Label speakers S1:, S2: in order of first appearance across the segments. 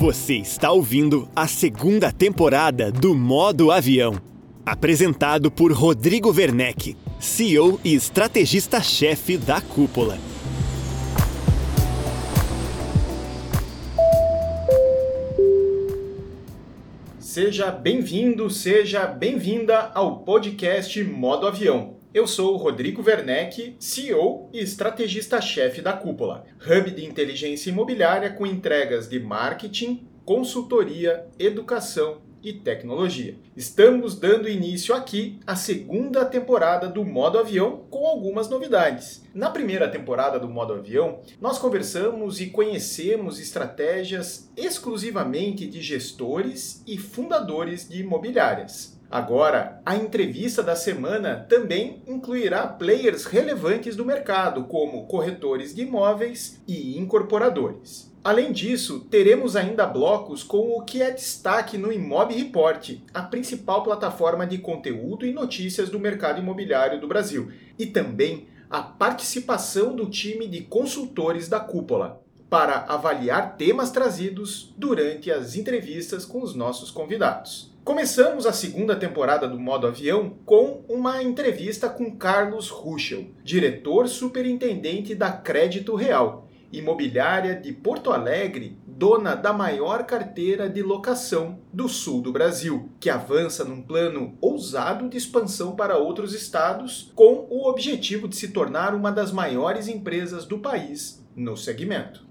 S1: Você está ouvindo a segunda temporada do Modo Avião, apresentado por Rodrigo Werneck, CEO e estrategista-chefe da Cúpula.
S2: Seja bem-vindo, seja bem-vinda ao podcast Modo Avião. Eu sou o Rodrigo Werneck, CEO e estrategista-chefe da Cúpula, hub de inteligência imobiliária com entregas de marketing, consultoria, educação e tecnologia. Estamos dando início aqui à segunda temporada do Modo Avião com algumas novidades. Na primeira temporada do Modo Avião, nós conversamos e conhecemos estratégias exclusivamente de gestores e fundadores de imobiliárias. Agora, a entrevista da semana também incluirá players relevantes do mercado, como corretores de imóveis e incorporadores. Além disso, teremos ainda blocos com o que é destaque no Imob Report, a principal plataforma de conteúdo e notícias do mercado imobiliário do Brasil, e também a participação do time de consultores da Cúpula, para avaliar temas trazidos durante as entrevistas com os nossos convidados. Começamos a segunda temporada do Modo Avião com uma entrevista com Carlos Ruschel, diretor superintendente da Crédito Real, imobiliária de Porto Alegre, dona da maior carteira de locação do sul do Brasil, que avança num plano ousado de expansão para outros estados, com o objetivo de se tornar uma das maiores empresas do país no segmento.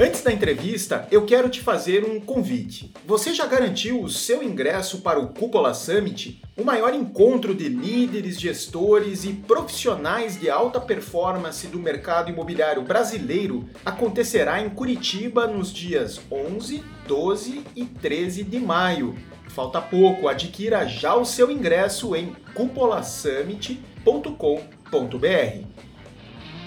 S2: Antes da entrevista, eu quero te fazer um convite. Você já garantiu o seu ingresso para o Cúpula Summit, o maior encontro de líderes, gestores e profissionais de alta performance do mercado imobiliário brasileiro? Acontecerá em Curitiba nos dias 11, 12 e 13 de maio. Falta pouco, adquira já o seu ingresso em cupolasummit.com.br.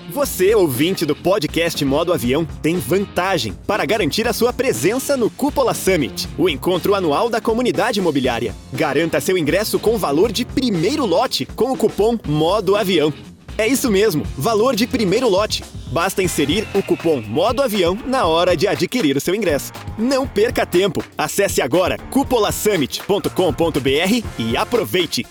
S1: Você, ouvinte do podcast Modo Avião, tem vantagem para garantir a sua presença no Cúpula Summit, o encontro anual da comunidade imobiliária. Garanta seu ingresso com valor de primeiro lote com o cupom Modo Avião. É isso mesmo, valor de primeiro lote. Basta inserir o cupom Modo Avião na hora de adquirir o seu ingresso. Não perca tempo. Acesse agora cupolasummit.com.br e aproveite.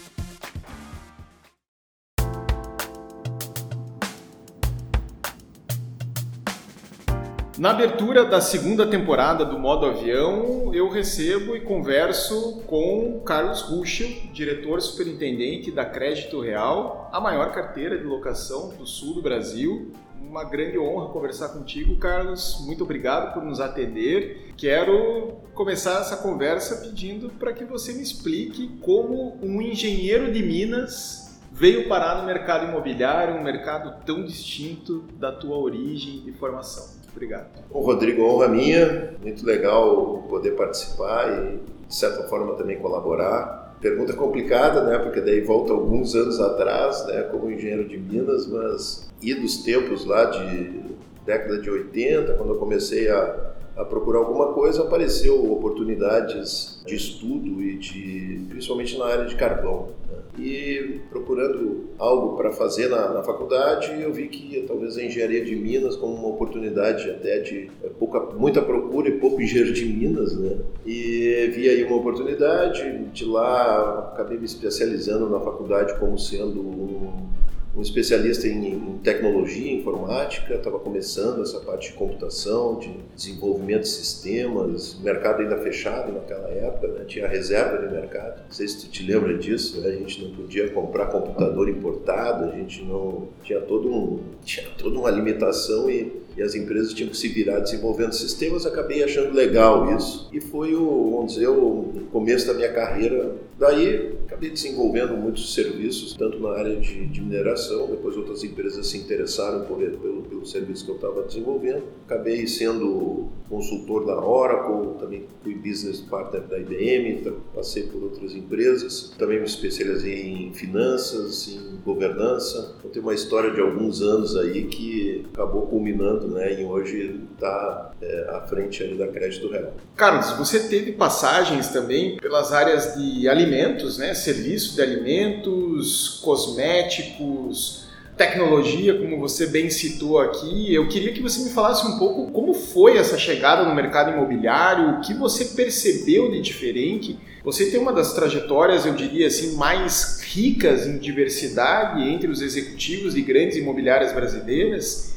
S2: Na abertura da segunda temporada do Modo Avião, eu recebo e converso com Carlos Ruschel, diretor superintendente da Crédito Real, a maior carteira de locação do sul do Brasil. Uma grande honra conversar contigo, Carlos. Muito obrigado por nos atender. Quero começar essa conversa pedindo para que você me explique como um engenheiro de Minas veio parar no mercado imobiliário, um mercado tão distinto da tua origem e formação. Obrigado.
S3: Bom, Rodrigo, honra minha. Muito legal poder participar e, de certa forma, também colaborar. Pergunta complicada, né? Porque daí volta alguns anos atrás, né? Como engenheiro de Minas, mas e dos tempos lá de década de 80, quando eu comecei a, a procurar alguma coisa, apareceu oportunidades de estudo e de, principalmente na área de carvão e procurando algo para fazer na, na, faculdade, eu vi que talvez a engenharia de Minas como uma oportunidade até de é, pouca, muita procura e pouco engenheiro de Minas, né? E vi aí uma oportunidade, de lá acabei me especializando na faculdade como sendo um um especialista em, em tecnologia, informática, estava começando essa parte de computação, de desenvolvimento de sistemas, mercado ainda fechado naquela época, né? tinha reserva de mercado. Não sei se tu te lembra disso, né? a gente não podia comprar computador importado, a gente não tinha todo um tinha toda uma limitação e e as empresas tinham que se virar desenvolvendo sistemas, acabei achando legal isso. E foi o, vamos dizer, o começo da minha carreira. Daí acabei desenvolvendo muitos serviços, tanto na área de, de mineração, depois outras empresas se interessaram por, pelo, pelo serviço que eu estava desenvolvendo. Acabei sendo consultor da Oracle, também fui business partner da IBM, passei por outras empresas. Também me especializei em finanças, em governança. Então, tem uma história de alguns anos aí que acabou culminando né, e hoje está é, à frente da Crédito Real.
S2: Carlos, você teve passagens também pelas áreas de alimentos, né, serviço de alimentos, cosméticos,
S4: tecnologia, como você bem citou aqui. Eu queria que você me falasse um pouco como foi essa chegada no mercado imobiliário, o que você percebeu de diferente. Você tem uma das trajetórias, eu diria assim, mais ricas em diversidade entre os executivos de grandes imobiliárias brasileiras.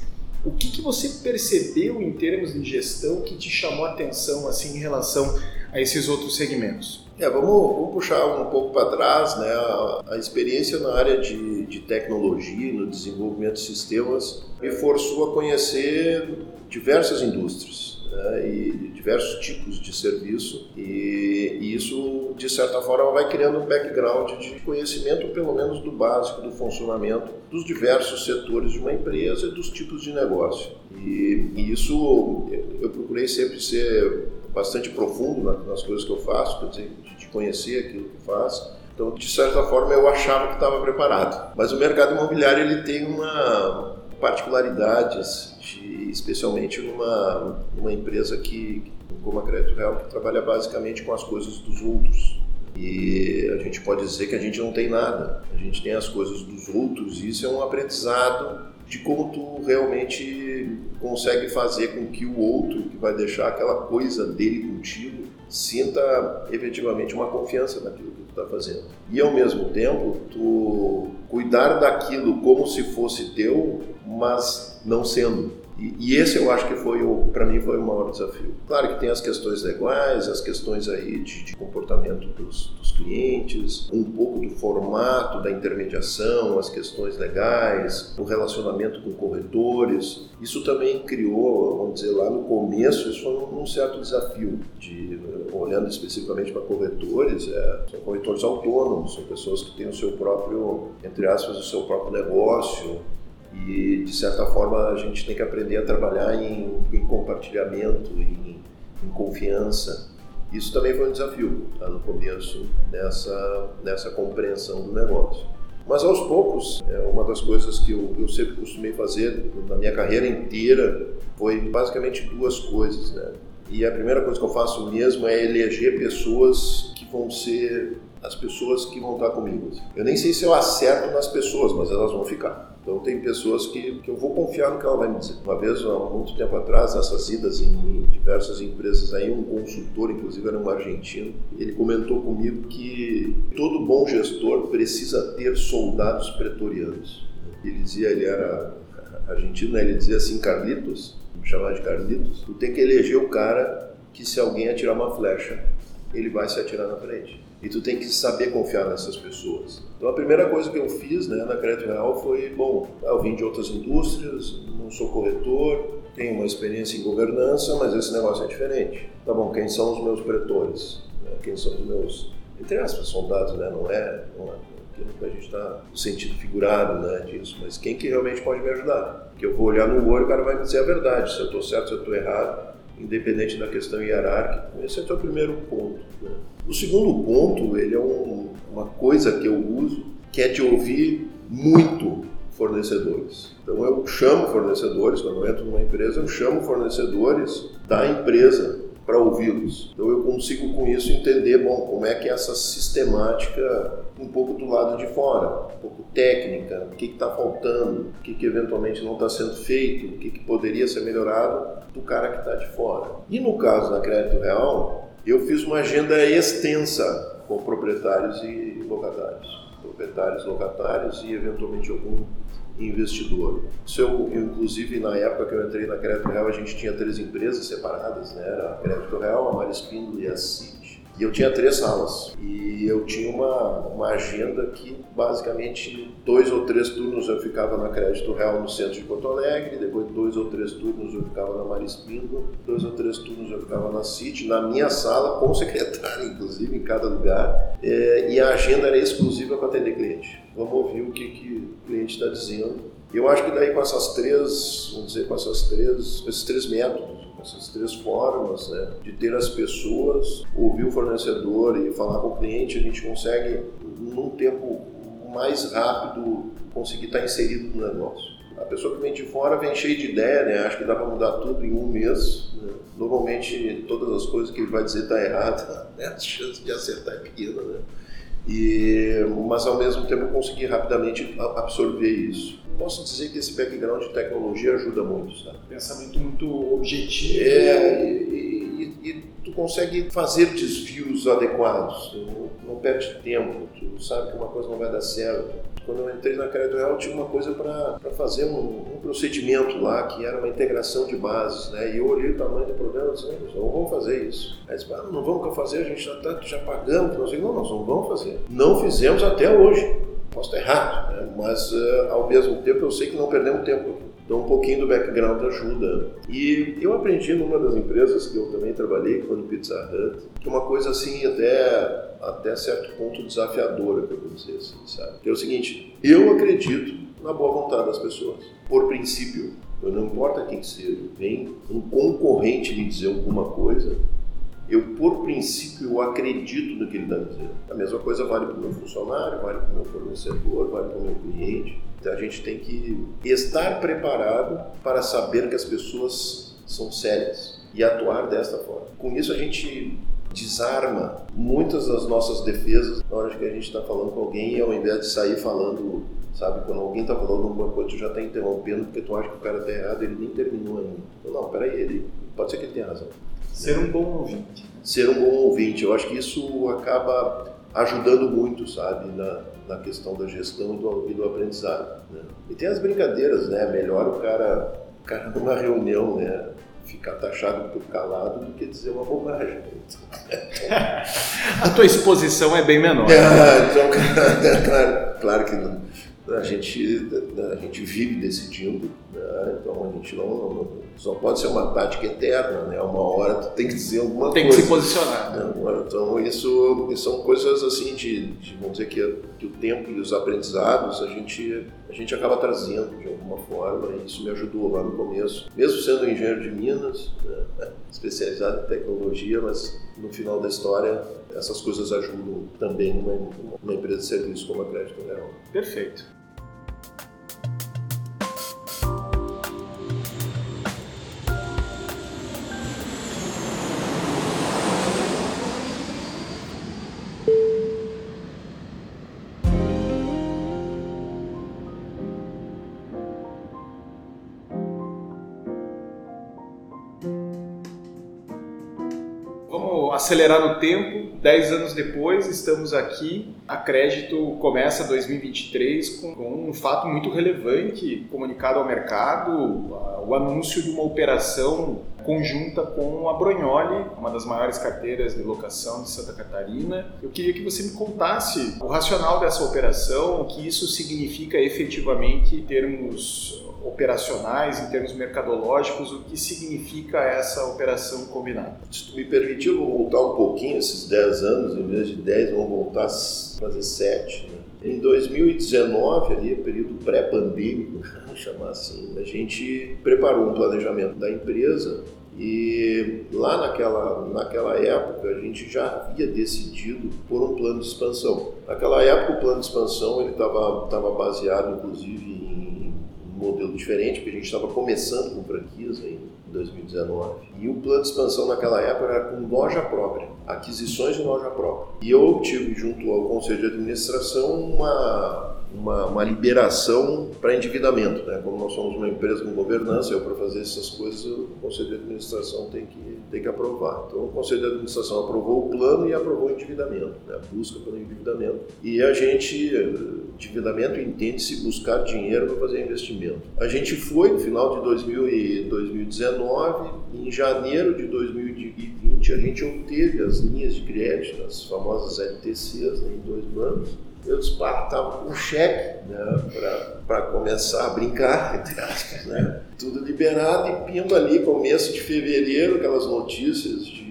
S4: O que, que você percebeu em termos de gestão que te chamou a atenção assim em relação a esses outros segmentos?
S3: É, vamos, vamos puxar um pouco para trás, né? A, a, experiência na área de, de tecnologia, no desenvolvimento de sistemas, me forçou a conhecer diversas indústrias né? e diversos tipos de serviço e, e, isso, de certa forma, vai criando um background de conhecimento, pelo menos do básico, do funcionamento dos diversos setores de uma empresa e dos tipos de negócio. E, e isso eu procurei sempre ser bastante profundo nas coisas que eu faço, quer dizer, de conhecer aquilo que faço. Então, de certa forma, eu achava que estava preparado. Mas o mercado imobiliário ele tem uma particularidades, de, especialmente numa, numa empresa que, como a Crédito Real, que trabalha basicamente com as coisas dos outros. E a gente pode dizer que a gente não tem nada, a gente tem as coisas dos outros, e isso é um aprendizado de como tu realmente consegue fazer com que o outro, que vai deixar aquela coisa dele contigo, sinta efetivamente uma confiança naquilo que tu está fazendo. E ao mesmo tempo, tu cuidar daquilo como se fosse teu, mas não sendo. E, e, esse eu acho que foi o, para mim foi o maior desafio. Claro que tem as questões legais, as questões aí de, de comportamento dos, dos, clientes, um pouco do formato da intermediação, as questões legais, o relacionamento com corretores. Isso também criou, vamos dizer lá no começo, isso foi um, certo desafio de olhando especificamente para corretores, é, são corretores autônomos, são pessoas que têm o seu próprio, entre aspas, o seu próprio negócio, e, de certa forma, a gente tem que aprender a trabalhar em, em compartilhamento, em, em, confiança. Isso também foi um desafio tá, no começo, nessa, nessa compreensão do negócio. Mas aos poucos, é uma das coisas que eu, eu sempre costumei fazer na minha carreira inteira foi basicamente duas coisas, né? E a primeira coisa que eu faço mesmo é eleger pessoas que vão ser as pessoas que vão estar comigo. Eu nem sei se eu acerto nas pessoas, mas elas vão ficar. Então tem pessoas que, que eu vou confiar no que ela vai me dizer. Uma vez, há muito tempo atrás, nessas idas em diversas empresas aí, um consultor, inclusive era um argentino, ele comentou comigo que todo bom gestor precisa ter soldados pretorianos. Ele dizia, ele era argentino, né? ele dizia assim, Carlitos, vamos chamar de Carlitos, tu tem que eleger o cara que se alguém atirar uma flecha, ele vai se atirar na frente. E tu tem que saber confiar nessas pessoas. Então a primeira coisa que eu fiz né, na Crédito Real foi, bom, eu vim de outras indústrias, não sou corretor, tenho uma experiência em governança, mas esse negócio é diferente. Tá bom, quem são os meus pretores? Né? Quem são os meus, entre aspas, soldados, né? Não é, não é aquilo que a gente está no sentido figurado né, disso, mas quem que realmente pode me ajudar? Porque eu vou olhar no olho o cara vai me dizer a verdade, se eu estou certo, se eu estou errado, independente da questão hierárquica. Esse é o primeiro ponto. Né? O segundo ponto, ele é um, uma coisa que eu uso, que é de ouvir muito fornecedores. Então eu chamo fornecedores, quando eu entro numa empresa, eu chamo fornecedores da empresa para ouvi-los. Então eu consigo com isso entender, bom, como é que é essa sistemática um pouco do lado de fora, um pouco técnica, o que está faltando, o que, que eventualmente não está sendo feito, o que, que poderia ser melhorado do cara que está de fora. E no caso da Crédito Real, eu fiz uma agenda extensa com proprietários e locatários. Proprietários, locatários e eventualmente algum investidor. Isso eu, inclusive, na época que eu entrei na Crédito Real, a gente tinha três empresas separadas, né? Era a Crédito Real, a Marispindo e a CIT. E eu tinha três salas. E eu tinha uma, uma agenda que, basicamente, dois ou três turnos eu ficava na Crédito Real no centro de Porto Alegre, depois dois ou três turnos eu ficava na Marispindo, dois ou três turnos eu ficava na City, na minha sala, com o secretário, inclusive, em cada lugar. É, e a agenda era exclusiva para atender cliente. Vamos ouvir o que, que o cliente está dizendo. Eu acho que daí com essas três, vamos dizer, com essas três, esses três métodos, essas três formas né, de ter as pessoas, ouvir o fornecedor e falar com o cliente, a gente consegue, num tempo mais rápido, conseguir estar inserido no negócio. A pessoa que vem de fora vem cheia de ideia, né? acha que dá para mudar tudo em um mês. Né? Normalmente, todas as coisas que ele vai dizer está errada, né? a chance de acertar é pequena. Né? E, mas ao mesmo tempo eu consegui rapidamente absorver isso. Posso dizer que esse background de tecnologia ajuda muito, sabe?
S4: Pensamento muito objetivo.
S3: É, e, e, tu consegue fazer desvios adequados, tu não, perde tempo, tu sabe que uma coisa não vai dar certo quando eu entrei na Crédito Real, tinha uma coisa para fazer um, um, procedimento lá, que era uma integração de bases, né? E eu olhei o tamanho do problema e disse, não vamos fazer isso. Aí disse, ah, não vamos fazer, a gente já, tá, já pagamos. Nós não, nós não vamos fazer. Não fizemos até hoje. Posso estar errado, né? mas uh, ao mesmo tempo eu sei que não perdemos tempo. Então um pouquinho do background ajuda. E eu aprendi numa das empresas que eu também trabalhei, que foi no Pizza Hut, que uma coisa assim até até certo ponto desafiadora, que eu vou dizer assim, sabe? Que é o seguinte, eu acredito na boa vontade das pessoas, por princípio. Não importa quem seja, vem um concorrente me dizer alguma coisa, eu, por princípio, eu acredito no que ele está dizendo. A mesma coisa vale para o meu funcionário, vale para o meu fornecedor, vale para o meu cliente. Então, a gente tem que estar preparado para saber que as pessoas são sérias e atuar desta forma. Com isso, a gente desarma muitas das nossas defesas na hora que a gente está falando com alguém, ao invés de sair falando, sabe, quando alguém está falando alguma coisa, tu já está interrompendo porque tu acha que o cara está errado, ele nem terminou ainda. Então, não, peraí, ele, pode ser que ele tenha razão.
S4: Ser um bom ouvinte.
S3: Ser um bom ouvinte, eu acho que isso acaba ajudando muito, sabe, na, na questão da gestão e do, e do aprendizado. Né? E tem as brincadeiras, né? Melhor o cara, o cara numa reunião, né? ficar taxado por calado do que dizer uma bobagem.
S4: a tua exposição é bem menor.
S3: É, então, claro, claro que não. A gente, a gente vive decidindo, né? então a gente não, não, só pode ser uma tática eterna, né? Uma hora tu tem que dizer alguma
S4: tem
S3: coisa.
S4: Tem que se posicionar.
S3: Né? Então isso, são coisas assim de, de, vamos dizer que, que o tempo e os aprendizados a gente a gente acaba trazendo de alguma forma e isso me ajudou lá no começo, mesmo sendo engenheiro de Minas, né? especializado em tecnologia, mas no final da história essas coisas ajudam também numa, numa empresa de serviço como a Crédito Real.
S4: Perfeito. Acelerar no tempo, 10 anos depois estamos aqui, a Crédito começa 2023 com, com um fato muito relevante comunicado ao mercado, o anúncio de uma operação conjunta com a Bronholi, uma das maiores carteiras de locação de Santa Catarina. Eu queria que você me contasse o racional dessa operação, o que isso significa efetivamente em termos operacionais, em termos mercadológicos, o que significa essa operação combinada?
S3: Se tu me permitir, vou voltar um pouquinho, esses 10 anos, em vez de 10, vamos voltar fazer 7. Né? Em 2019, ali, período pré-pandêmico, vamos chamar assim, a gente preparou um planejamento da empresa e lá naquela, naquela época a gente já havia decidido por um plano de expansão. Naquela época o plano de expansão ele estava baseado inclusive modelo diferente, porque a gente estava começando com franquias em 2019. E o plano de expansão naquela época era com loja própria, aquisições de loja própria. E eu obtive, junto ao Conselho de Administração, uma uma, uma liberação para endividamento. Né? Como nós somos uma empresa com governança, eu para fazer essas coisas o Conselho de Administração tem que, tem que aprovar. Então o Conselho de Administração aprovou o plano e aprovou o endividamento, né? a busca pelo endividamento. E a gente, endividamento entende-se buscar dinheiro para fazer investimento. A gente foi no final de 2000 e 2019, em janeiro de 2020 a gente obteve as linhas de crédito, as famosas LTCs, né, em dois bancos, eu estava com cheque né, para começar a brincar, entre aspas, né? tudo liberado e pimba ali, começo de fevereiro, aquelas notícias de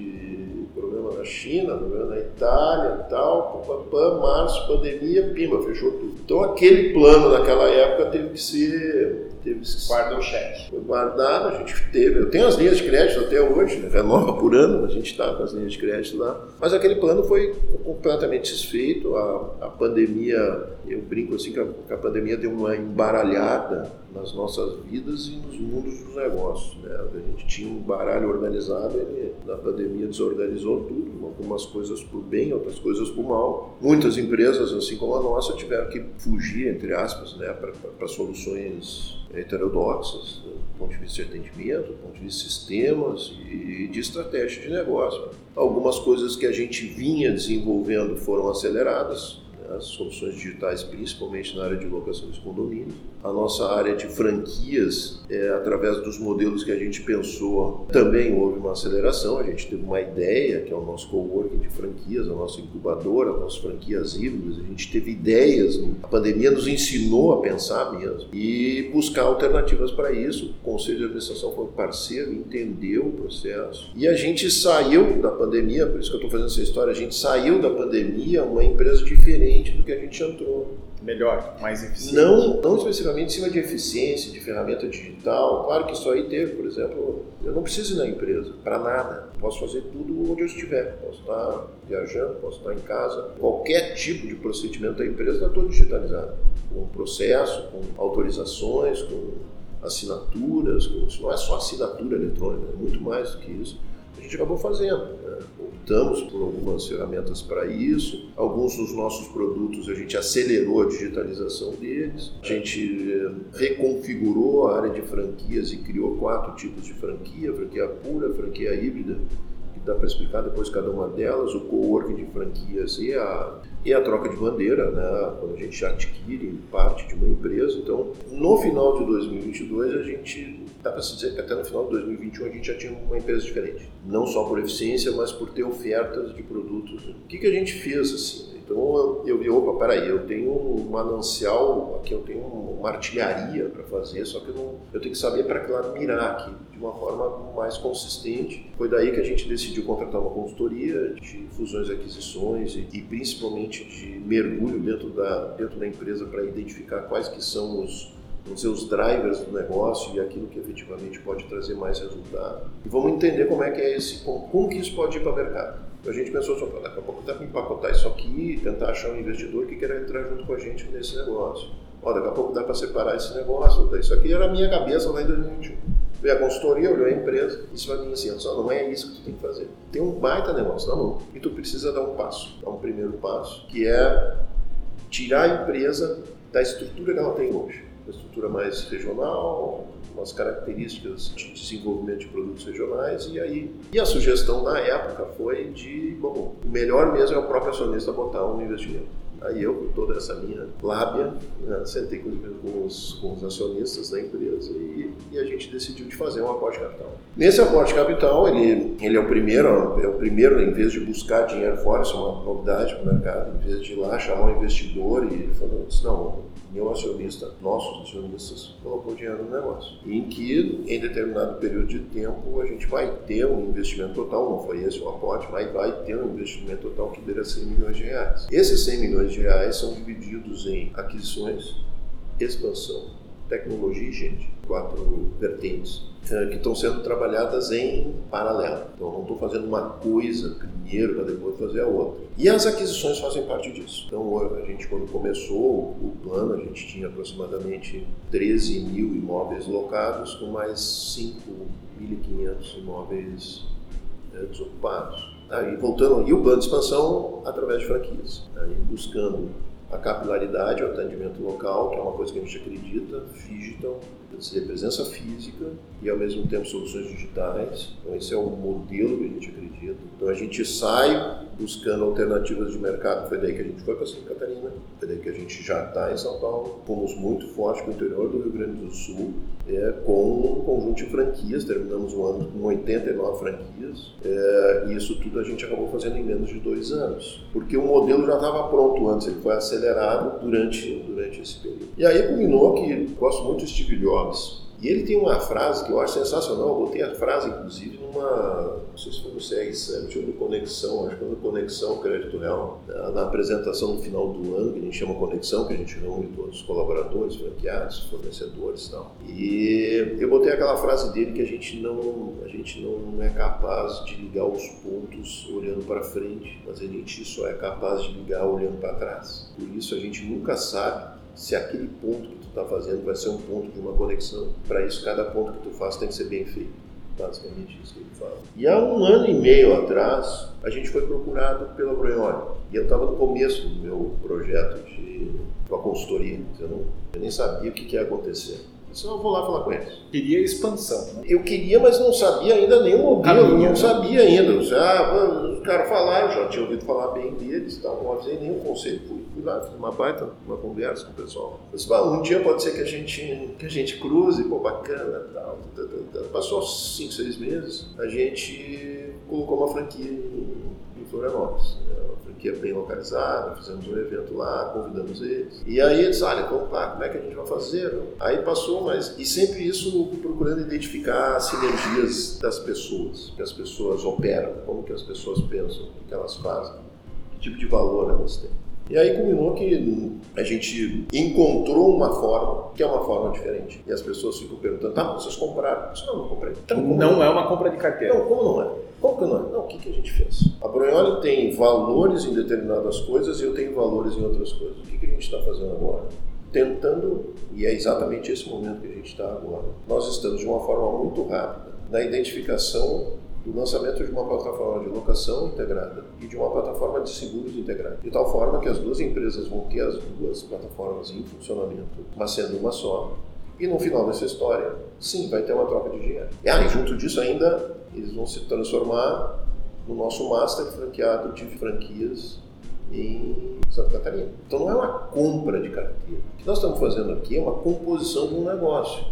S3: China, na Itália e tal, pam, março, pandemia, pimba, fechou tudo. Então aquele plano naquela época teve que ser teve
S4: Guarda o cheque.
S3: Foi guardado, a gente teve. Eu tenho as linhas de crédito até hoje, né? renova por ano, a gente está com as linhas de crédito lá. Mas aquele plano foi completamente desfeito. A, a pandemia, eu brinco assim que a, que a pandemia deu uma embaralhada nas nossas vidas e nos mundos dos negócios. Né? A gente tinha um baralho organizado, ele, na pandemia desorganizou tudo, algumas coisas por bem, outras coisas por mal. Muitas empresas, assim como a nossa, tiveram que fugir, entre aspas, né, para soluções heterodoxas, do ponto de vista de atendimento, do ponto de vista de sistemas e de estratégia de negócio. Algumas coisas que a gente vinha desenvolvendo foram aceleradas, né, as soluções digitais, principalmente na área de locação dos condomínios a nossa área de franquias, é, através dos modelos que a gente pensou, também houve uma aceleração. A gente teve uma ideia, que é o nosso coworking de franquias, a nossa incubadora, as nossas franquias híbridas. A gente teve ideias, a pandemia nos ensinou a pensar mesmo e buscar alternativas para isso. O Conselho de Administração foi parceiro, entendeu o processo. E a gente saiu da pandemia, por isso que eu estou fazendo essa história, a gente saiu da pandemia uma empresa diferente do que a gente entrou
S4: melhor, mais eficiente?
S3: Não, não especificamente em cima de eficiência, de ferramenta digital. Claro que isso aí teve, por exemplo, eu não preciso ir na empresa para nada. Posso fazer tudo onde eu estiver. Posso estar viajando, posso estar em casa. Qualquer tipo de procedimento da empresa está todo digitalizado. Com processo, com autorizações, com assinaturas. Com... Não é só assinatura eletrônica, é muito mais do que isso. A gente acabou fazendo. Né? optamos por algumas ferramentas para isso. Alguns dos nossos produtos a gente acelerou a digitalização deles. A gente eh, reconfigurou a área de franquias e criou quatro tipos de franquia: franquia pura, franquia híbrida, que dá para explicar depois cada uma delas, o co-working de franquias e a e a troca de bandeira, né, quando a gente adquire parte de uma empresa. Então, no final de 2022, a gente dá para se dizer que até no final de 2021 a gente já tinha uma empresa diferente. Não só por eficiência, mas por ter ofertas de produtos. O que, que a gente fez assim? Então eu vi, opa, peraí, eu tenho um manancial, aqui eu tenho uma artilharia para fazer, só que eu, não, eu tenho que saber para que lado mirar aqui, de uma forma mais consistente. Foi daí que a gente decidiu contratar uma consultoria de fusões e aquisições e, e principalmente de mergulho dentro da, dentro da empresa para identificar quais que são os os drivers do negócio e aquilo que efetivamente pode trazer mais resultado. E vamos entender como é que é esse, como, que isso pode ir para o mercado. A gente pensou só, daqui a pouco dá para empacotar isso aqui, tentar achar um investidor que queira entrar junto com a gente nesse negócio. Ó, daqui a pouco dá para separar esse negócio. Tá? Isso aqui era a minha cabeça lá em 2021. Veio a consultoria, olhou a empresa, disse para mim assim, só não é isso que tu tem que fazer. Tem um baita negócio na mão e tu precisa dar um passo, dar um primeiro passo, que é tirar a empresa da estrutura que ela tem hoje uma estrutura mais regional, umas características de desenvolvimento de produtos regionais e aí e a sugestão na época foi de bom o melhor mesmo é o próprio acionista botar um investimento. Aí eu com toda essa minha lábia né, sentei com os, com os acionistas da empresa e, e, a gente decidiu de fazer um aporte capital. Nesse aporte capital ele ele é o primeiro é o primeiro em vez de buscar dinheiro fora isso é uma novidade para o mercado em vez de ir lá chamar um investidor e falar não nenhum acionista, nossos acionistas, colocou dinheiro no negócio. Em que, em determinado período de tempo, a gente vai ter um investimento total, não foi esse o aporte, mas vai ter um investimento total que beira 100 milhões de reais. Esses 100 milhões de reais são divididos em aquisições, expansão, tecnologia e gente, quatro vertentes é, que estão sendo trabalhadas em paralelo. Então, não estou fazendo uma coisa primeiro para depois fazer a outra. E as aquisições fazem parte disso. Então, a gente, quando começou o plano, a gente tinha aproximadamente 13 mil imóveis locados, com mais 5.500 imóveis é, desocupados. Aí, voltando, e o plano de expansão através de franquias, aí, buscando a capilaridade, o atendimento local, que é uma coisa que a gente acredita, dizer, presença física e ao mesmo tempo soluções digitais. Então esse é o modelo que a gente acredita. Então a gente sai buscando alternativas de mercado. Foi daí que a gente foi para Santa Catarina, foi daí que a gente já está em São Paulo. Fomos muito forte com o interior do Rio Grande do Sul, é, com um conjunto de franquias. Terminamos o ano com 89 franquias. É, e isso tudo a gente acabou fazendo em menos de dois anos, porque o modelo já estava pronto antes. Ele foi acelerado durante durante esse período. E aí culminou que gosto muito de Steve Jobs E ele tem uma frase que eu acho sensacional, eu botei a frase, inclusive, numa, não sei se foi no CR Summit ou no Conexão, acho que foi no Conexão Crédito Real, na, apresentação no final do ano, que a gente chama Conexão, que a gente reúne todos os colaboradores, franqueados, fornecedores e tal. E eu botei aquela frase dele que a gente não, a gente não é capaz de ligar os pontos olhando para frente, mas a gente só é capaz de ligar olhando para trás. Por isso a gente nunca sabe se aquele ponto que está fazendo vai ser um ponto de uma conexão. Para isso, cada ponto que tu faz tem que ser bem feito. Basicamente isso que ele fala. E há um ano e meio atrás, a gente foi procurado pela Broioli. E eu estava no começo do meu projeto de uma consultoria. Eu, não, eu nem sabia o que, que ia acontecer. Só vou lá falar com eles.
S4: Queria expansão. Né?
S3: Eu queria, mas não sabia ainda nenhum modelo, não sabia ainda. Ah, os caras falaram, já tinha ouvido falar bem deles, tal, não avisei nenhum conselho. Fui, fui lá, fiz uma baita, uma conversa com o pessoal. Eu disse, um dia pode ser que a gente, que a gente cruze, pô, bacana, tal. Passou cinco, seis meses, a gente colocou uma franquia em Florianópolis. Né? que é bem localizada, fizemos um evento lá, convidamos eles. E aí eles, olha, vamos lá, como é que a gente vai fazer? Aí passou, mas. E sempre isso procurando identificar as sinergias das pessoas, que as pessoas operam, como que as pessoas pensam, o que elas fazem, que tipo de valor elas têm. E aí culminou que a gente encontrou uma forma, que é uma forma diferente. E as pessoas ficam perguntando, tá, vocês compraram? Disse, não, não comprei.
S4: Então, não, não é uma compra de carteira.
S3: Não, como não é? Como que não é? Não, o que, que a gente fez? A Brunholi tem valores em determinadas coisas e eu tenho valores em outras coisas. O que, que a gente está fazendo agora? Tentando, e é exatamente esse momento que a gente está agora, nós estamos de uma forma muito rápida na identificação do lançamento de uma plataforma de locação integrada e de uma plataforma de seguros integrada. De tal forma que as duas empresas vão ter as duas plataformas em funcionamento, mas sendo uma só. E no final dessa história, sim, vai ter uma troca de dinheiro. E aí, junto disso ainda, eles vão se transformar no nosso master franqueado de franquias em Santa Catarina. Então não é uma compra de carteira. O que nós estamos fazendo aqui é uma composição de um negócio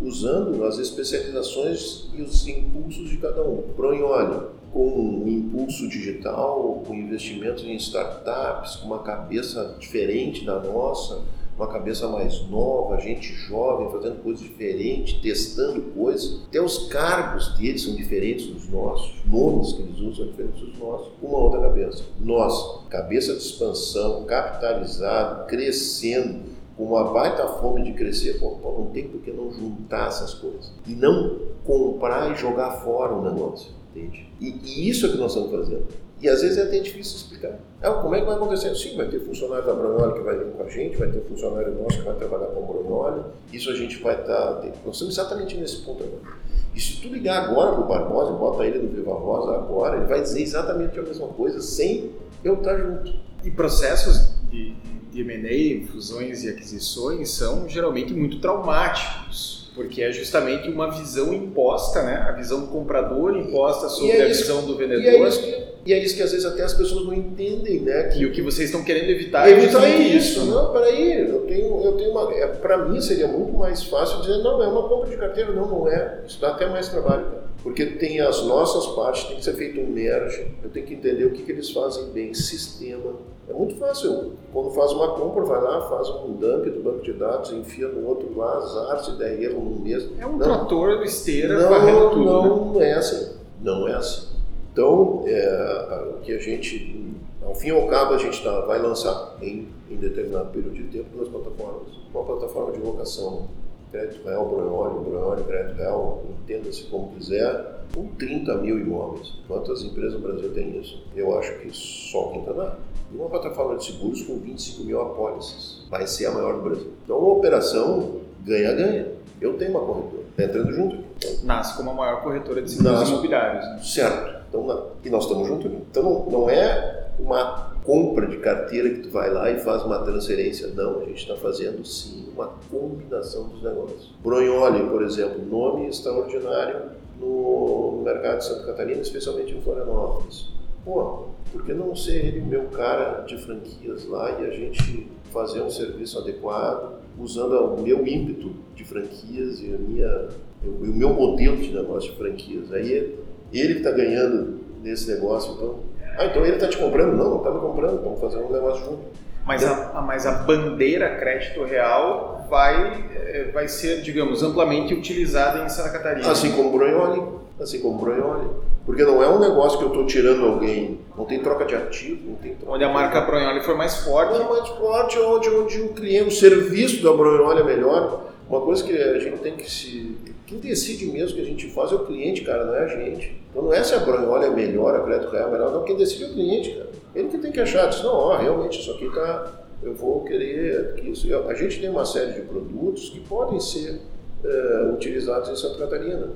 S3: usando as especializações e os impulsos de cada um. Pronholi, com um impulso digital, com investimentos em startups, com uma cabeça diferente da nossa, uma cabeça mais nova, gente jovem, fazendo coisas diferentes, testando coisas. Até os cargos deles são diferentes dos nossos, os nomes que eles usam são diferentes dos nossos, uma outra cabeça. Nós, cabeça de expansão, capitalizado, crescendo, com uma baita fome de crescer, pô, pô, não tem por que não juntar essas coisas. E não comprar e jogar fora o negócio, entende? E, e isso é que nós estamos fazendo. E às vezes é até difícil explicar. É, como é que vai acontecer? Sim, vai ter funcionário da Brunoli que vai vir com a gente, vai ter funcionário nosso que vai trabalhar com a Brunoli. Isso a gente vai estar. Tá, nós estamos exatamente nesse ponto agora. E se tu ligar agora para o Barbosa, bota ele no Viva Rosa agora, ele vai dizer exatamente a mesma coisa sem eu estar junto.
S4: E processos de de M&A, fusões e aquisições, são geralmente muito traumáticos, porque é justamente uma visão imposta, né? a visão do comprador imposta sobre é a visão do vendedor. E
S3: é, isso que, e é isso que às vezes até as pessoas não entendem, né?
S4: Que, e o que vocês estão querendo evitar
S3: é evitar isso. isso. Não, peraí, eu tenho, eu tenho uma. É, para mim seria muito mais fácil dizer, não, é uma compra de carteira, não, não é. Isso dá até mais trabalho, cara. Porque tem as nossas partes, tem que ser feito um merge, eu tenho que entender o que, que eles fazem bem, sistema. É muito fácil. Quando faz uma compra, vai lá, faz um dump do banco de dados, enfia no outro lá, azar, se der erro no mesmo.
S4: É um não, trator, esteira,
S3: não,
S4: varrendo tudo.
S3: Não né? é assim. Não é assim. Então, é, o que a gente, ao fim e ao cabo, a gente tá, vai lançar em, em determinado período de tempo duas plataformas. Uma plataforma de locação crédito real, Brunholi, Brunholi, crédito real, entenda-se como quiser, com 30 mil imóveis. Quantas empresas no Brasil têm isso? Eu acho que só quem está na e uma plataforma de seguros com 25 mil apólices. Vai ser a maior do Brasil. Então, uma operação ganha-ganha. Eu tenho uma corretora, está entrando junto.
S4: Então, Nasce como a maior corretora de seguros Nasce, imobiliários. Né?
S3: Certo. Então, e nós estamos juntos. Então, não, é uma compra de carteira que tu vai lá e faz uma transferência. Não, a gente está fazendo sim uma combinação dos negócios. Bronholi, por exemplo, nome extraordinário no mercado de Santa Catarina, especialmente em Florianópolis. Pô, por que não ser ele meu cara de franquias lá e a gente fazer um serviço adequado, usando o meu ímpeto de franquias e a minha, o meu modelo de negócio de franquias. Aí ele que está ganhando nesse negócio, então ah, então ele está te comprando? Não, não está me comprando, vamos fazer um negócio junto.
S4: Mas a, mas a bandeira crédito real vai, eh, vai ser, digamos, amplamente utilizada em Santa Catarina.
S3: Assim como Bronholi, assim como Bronholi. Porque não é um negócio que eu estou tirando alguém, não tem troca de ativo, não tem
S4: Onde a marca Bronholi foi mais forte.
S3: É mais forte, onde, onde o cliente, o serviço da Bronholi é melhor. Uma coisa que a gente tem que se. Quem decide mesmo que a gente faz é o cliente, cara, não é a gente. Então não é se a Bronholi é melhor, a Crédito Real é melhor, não. Quem decide é o cliente, cara. Ele que tem que achar, diz, não, ó, realmente isso aqui tá. Eu vou querer que isso. A gente tem uma série de produtos que podem ser é, utilizados em Santa Catarina.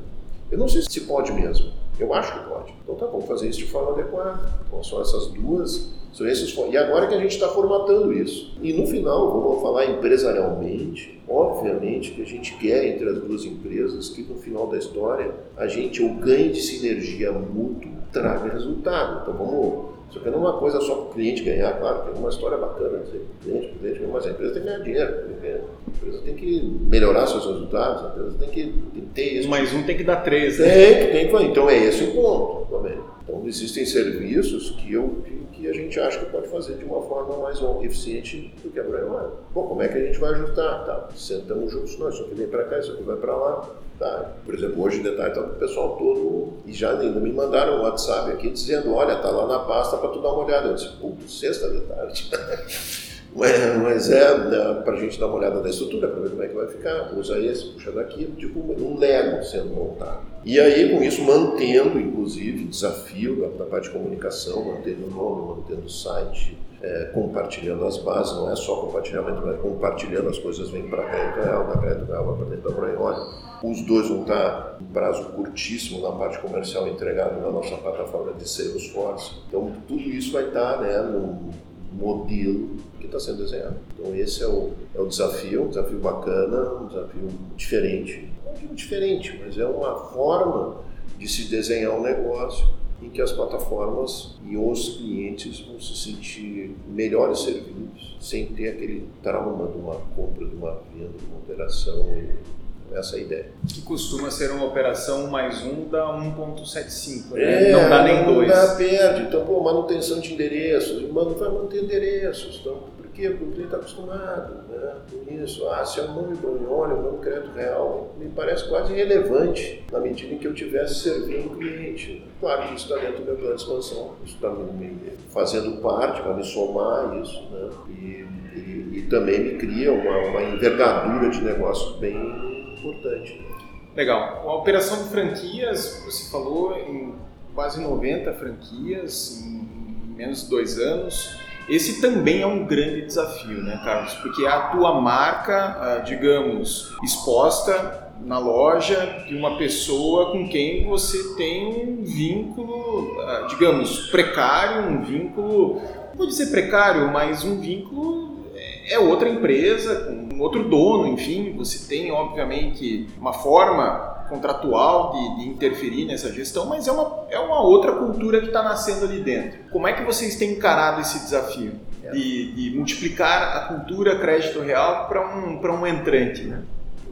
S3: Eu não sei se pode mesmo. Eu acho que pode. Então tá bom, fazer isso de forma adequada. Então são essas duas, são esses E agora que a gente está formatando isso. E no final, vamos falar empresarialmente, obviamente que a gente quer entre as duas empresas que no final da história a gente o ganhe de sinergia mútuo traga resultado. Então vamos só que não é uma coisa só para o cliente ganhar, claro, tem uma história bacana, dizer, o cliente, o cliente, mas a empresa tem que ganhar dinheiro, a empresa tem que melhorar seus resultados, a empresa tem que, tem que ter isso.
S4: Mais um tem que dar três, né?
S3: Tem, tem que Então é esse o ponto também. Então existem serviços que, eu, que, a gente acha que pode fazer de uma forma mais eficiente do que a Braille. Bom, como é que a gente vai ajustar? Tá, sentamos juntos, não, isso aqui vem para cá, isso aqui vai para lá Tá? Por exemplo, hoje de tarde está o pessoal todo e já ainda me mandaram um WhatsApp aqui dizendo, olha, tá lá na pasta para tu dar uma olhada. Eu disse, putz, sexta de tarde. mas, é para a gente dar uma olhada na estrutura, para ver como é que vai ficar. Usa esse, puxa daqui, tipo um Lego sendo montado. E aí, com isso, mantendo, inclusive, desafio da, da parte de comunicação, mantendo o nome, mantendo o site, é, compartilhando as bases, não é só compartilhamento, mas compartilhando as coisas, vem para crédito real, da crédito real vai para dentro da Branholi os dois vão estar em prazo curtíssimo na parte comercial entregado na nossa plataforma de Salesforce. Então, tudo isso vai estar né, no modelo que está sendo desenhado. Então, esse é o, é o desafio, um desafio bacana, um desafio diferente. Não digo diferente, mas é uma forma de se desenhar um negócio em que as plataformas e os clientes vão se sentir melhores servidos, sem ter aquele trauma de uma compra, de uma venda, de uma operação essa é a ideia.
S4: Que costuma ser uma operação mais um da 1.75, né? É, não dá nem dois.
S3: Dá, perde. Então, pô, manutenção de endereços. Mano, vai manter endereços. Então, por quê? Porque o cliente está acostumado né, com isso. Ah, se é um nome Brunhone, um nome crédito real, me parece quase irrelevante na medida em que eu estivesse servindo o cliente. Claro que isso está dentro do meu plano de expansão. Isso está me fazendo parte, vai me somar isso. Né? E, e, e também me cria uma, uma envergadura de negócio bem importante.
S4: Legal. A operação de franquias, você falou em quase 90 franquias em menos de dois anos. Esse também é um grande desafio, né, Carlos? Porque é a tua marca, ah, digamos, exposta na loja de uma pessoa com quem você tem um vínculo, ah, digamos, precário, um vínculo, não vou dizer precário, mas um vínculo é, é outra empresa, com um outro dono, enfim, você tem obviamente uma forma contratual de, de, interferir nessa gestão, mas é uma, é uma outra cultura que está nascendo ali dentro. Como é que vocês têm encarado esse desafio de, de multiplicar a cultura crédito real para um, um entrante? Né?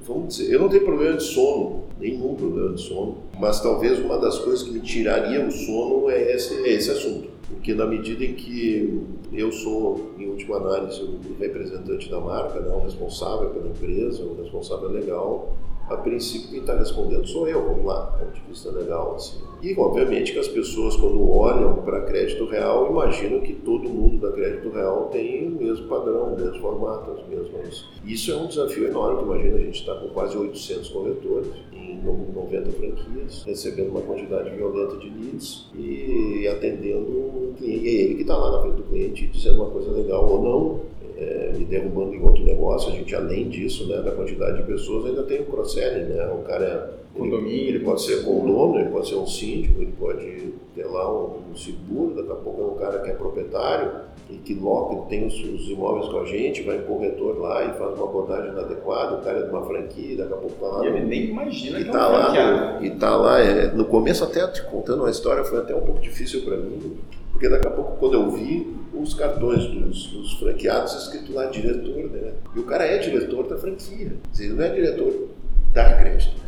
S3: Vamos dizer, eu não tenho problema de sono, nenhum problema de sono, mas talvez uma das coisas que me tiraria o sono é esse, é esse assunto. Porque na medida em que eu sou, em última análise, o representante da marca, né, o responsável pela empresa, o responsável legal, a princípio quem está respondendo sou eu, vamos lá, do ponto de vista legal. Assim. E obviamente que as pessoas quando olham para crédito real imaginam que todo mundo da crédito real tem o mesmo padrão, o mesmo formato, os mesmos. Isso é um desafio enorme, imagina a gente está com quase 800 corretores em 90 franquias, recebendo uma quantidade violenta de leads e atendendo o cliente. E é ele que está lá na frente do cliente dizendo uma coisa legal ou não, é, me derrubando em outro negócio. A gente, além disso, né, da quantidade de pessoas, ainda tem o cross-selling, né? O cara é condomínio, ele pode ser condomínio, ele pode ser um síndico, ele pode ter lá um, um seguro, daqui a pouco é um cara que é proprietário e que loca, tem os, os, imóveis com a gente, vai em corretor lá e faz uma abordagem inadequada, o cara é de uma franquia, daqui a pouco tá lá.
S4: E ele nem imagina
S3: e
S4: que
S3: tá
S4: é um
S3: lá, E tá lá, é, no começo até te contando uma história, foi até um pouco difícil para mim, porque daqui a pouco quando eu vi, os cartões dos, dos franqueados escrito lá diretor, né? E o cara é diretor da franquia, ele não é diretor da crédito.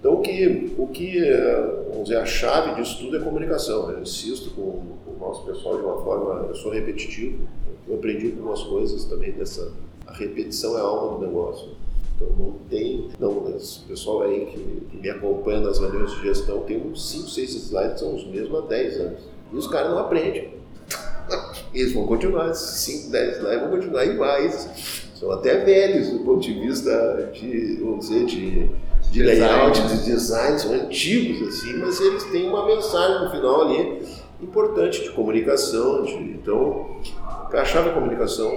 S3: Então o que, o que vamos dizer, a chave disso tudo é comunicação. Eu insisto com, com nosso pessoal de uma forma. Eu sou repetitivo, eu aprendi algumas coisas também dessa. A repetição é a alma do negócio. Então não tem. Não, o pessoal aí que, me acompanha nas reuniões de gestão tem uns 5, 6 slides que são os mesmos há 10 anos. E os caras não aprendem. Eles vão continuar, 5, 10 slides vão continuar iguais. São até velhos do ponto de vista de, vamos dizer, de, de layout, de design, são antigos assim, mas eles têm uma mensagem no final ali importante de comunicação. De, então, a chave é comunicação,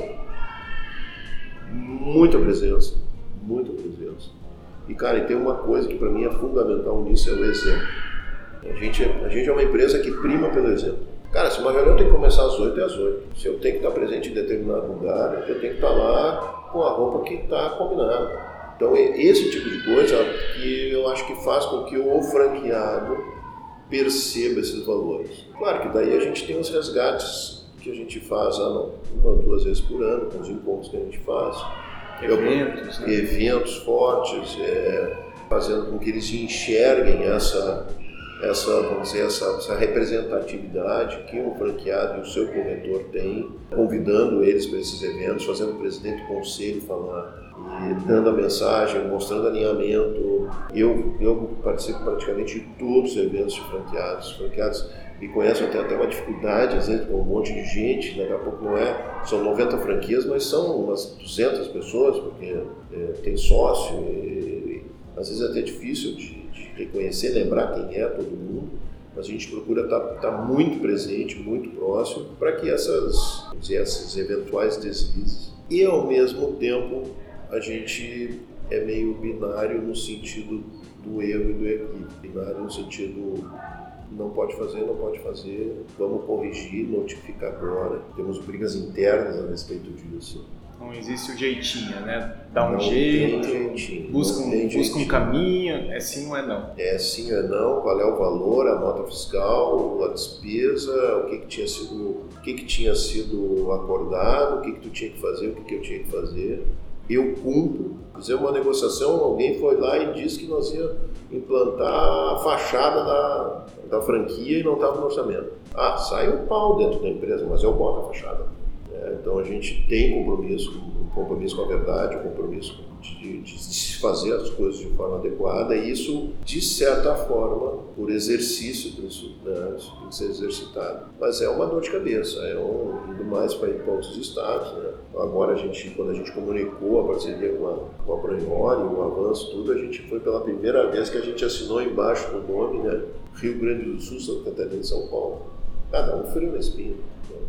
S3: muita presença, muita presença. E, cara, e tem uma coisa que para mim é fundamental nisso, é o exemplo. A gente, a gente é uma empresa que prima pelo exemplo. Cara, se uma reunião tem que começar às 8, é às 8. Se eu tenho que estar presente em determinado lugar, eu tenho que estar lá com a roupa que está combinada. Então, esse tipo de coisa que eu acho que faz com que o franqueado perceba esses valores. Claro que daí a gente tem os resgates que a gente faz uma, duas vezes por ano, com os encontros que a gente faz.
S4: Eventos,
S3: eu, né? Eventos fortes, é, fazendo com que eles enxerguem essa essa, vamos dizer, essa, essa representatividade que um franqueado e o seu corretor tem, convidando eles para esses eventos, fazendo o presidente do conselho falar dando a mensagem, mostrando alinhamento. Eu, eu participo praticamente de todos os eventos de franqueados. Os franqueados me conhecem, até uma dificuldade, às vezes, com um monte de gente, daqui a pouco não é, são 90 franquias, mas são umas 200 pessoas, porque é, tem sócio, e, e, às vezes é até difícil de reconhecer, lembrar quem é todo mundo, mas a gente procura estar, tá, tá muito presente, muito próximo, para que essas, dizer, esses eventuais deslizes. E ao mesmo tempo, a gente é meio binário no sentido do erro e do equívoco. Binário no sentido não pode fazer, não pode fazer, vamos corrigir, notificar agora. Temos brigas internas a respeito disso.
S4: Não existe o jeitinho, né? Dá um não jeito, jeitinho, busca, um, busca um caminho, é sim ou é não?
S3: É sim ou é não, qual é o valor, a nota fiscal, a despesa, o que, que tinha sido, o que, que tinha sido acordado, o que, que tu tinha que fazer, o que, que eu tinha que fazer. Eu cumpro. Fazer uma negociação, alguém foi lá e disse que nós ia implantar a fachada da, da franquia e não estava no orçamento. Ah, sai um pau dentro da empresa, mas eu boto a fachada. É, então a gente tem compromisso, um compromisso com a verdade, um compromisso de, de, de fazer as coisas de forma adequada e isso, de certa forma, por exercício disso, né, isso tem que ser exercitado. Mas é uma dor de cabeça, é um, indo mais para, para outros estados. Né? Agora, a gente, quando a gente comunicou a parceria com a, com a Branhori, o avanço, tudo, a gente foi pela primeira vez que a gente assinou embaixo do nome, né? Rio Grande do Sul, Santa Catarina e São Paulo. Cada um frio na espinha.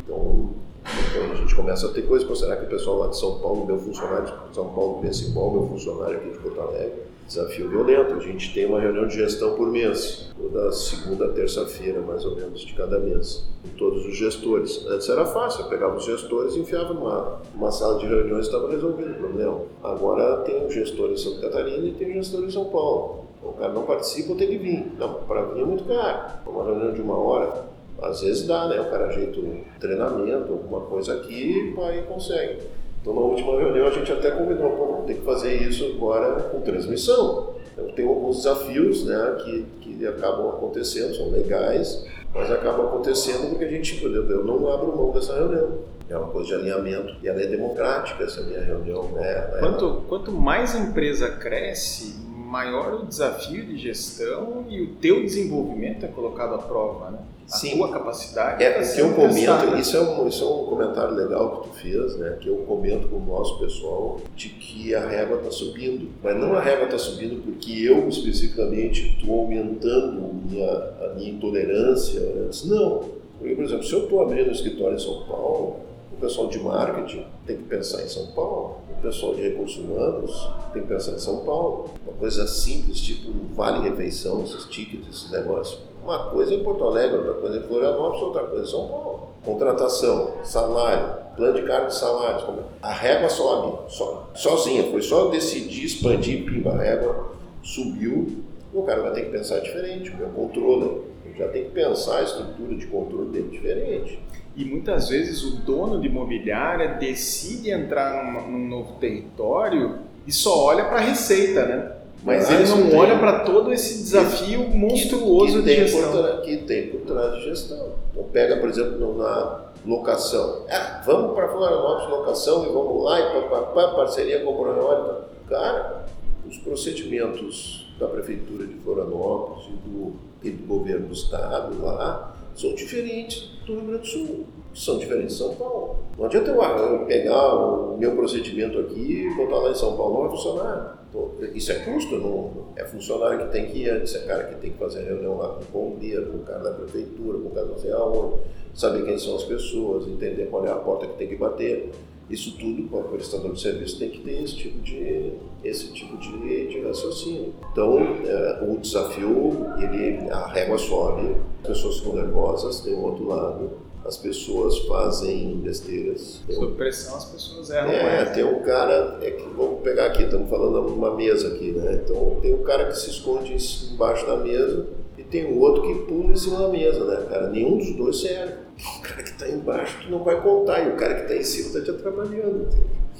S3: Então, então a gente começa a ter coisas, será que o pessoal lá de São Paulo, meu funcionário de São Paulo pensa igual, meu funcionário aqui de Porto Alegre? Desafio violento. A gente tem uma reunião de gestão por mês, toda segunda, terça-feira, mais ou menos, de cada mês, com todos os gestores. Antes era fácil, eu pegava os gestores e enfiava numa, numa sala de reuniões e estava resolvido o problema. Agora tem um gestor em Santa Catarina e tem um gestor em São Paulo. O cara não participa, tem que vir. Não, para vir é muito caro. Uma reunião de uma hora, às vezes dá, né? O cara ajeita um treinamento, alguma coisa aqui vai e consegue. Então, na última reunião, a gente até combinou, pô, tem que fazer isso agora com transmissão. Então, tem alguns desafios né, que, que acabam acontecendo, são legais, mas acabam acontecendo porque a gente, eu não abro mão dessa reunião. É uma coisa de alinhamento e ela é democrática, essa minha reunião. Né?
S4: Quanto, quanto mais a empresa cresce, maior o desafio de gestão e o teu desenvolvimento é colocado à prova, né? A Sim. tua capacidade.
S3: É, tá eu comento, isso é, um, isso é um comentário legal que tu fez, né? Que eu comento com o nosso pessoal de que a régua está subindo. Mas não a régua está subindo porque eu especificamente estou aumentando minha, a minha intolerância. Não. Porque, por exemplo, se eu estou abrindo um escritório em São Paulo, o pessoal de marketing tem que pensar em São Paulo, o pessoal de recursos humanos tem que pensar em São Paulo. Uma coisa simples, tipo vale refeição, esses tickets, esses negócios. Uma coisa em Porto Alegre, outra coisa em Florianópolis, outra coisa em São Paulo. Contratação, salário, plano de cargo de salários. A régua sobe, sobe, sozinha. Foi só decidir expandir, pimba, a régua subiu. O cara vai ter que pensar diferente, o controle. Já tem que pensar a estrutura de controle dele diferente.
S4: E muitas vezes o dono de imobiliária decide entrar num, num novo território e só olha para a receita, né? Mas ele não tem... olha para todo esse desafio que, monstruoso
S3: que, que
S4: de gestão.
S3: Por, que tem por trás de gestão. Então pega, por exemplo, na locação. Ah, vamos para Florianópolis locação e vamos lá e papapá, parceria com o Florianópolis. Cara, os procedimentos da Prefeitura de Florianópolis e do, e do governo do Estado lá são diferentes do Rio Grande do Sul, são diferentes de São Paulo. Não adianta eu pegar o meu procedimento aqui e botar lá em São Paulo, não vai funcionar. Isso é custo, não é funcionário que tem que ir antes, é cara que tem que fazer reunião lá com o bombeiro, com o cara da prefeitura, com o cara sei aonde, saber quem são as pessoas, entender qual é a porta que tem que bater. Isso tudo, o prestador de serviço tem que ter esse tipo de, esse tipo de, de raciocínio. Então, é, o desafio, ele, a régua sobe, as pessoas ficam nervosas, tem o outro lado, as pessoas fazem besteiras.
S4: Sob pressão, as pessoas erram
S3: é, mais. tem um cara, é que, vamos pegar aqui, estamos falando numa mesa aqui, né? Então, tem um cara que se esconde embaixo da mesa e tem um outro que pula em cima da mesa, né, cara? Nenhum dos dois serve. O cara que está embaixo tu não vai contar e o cara que está em cima está te atrapalhando.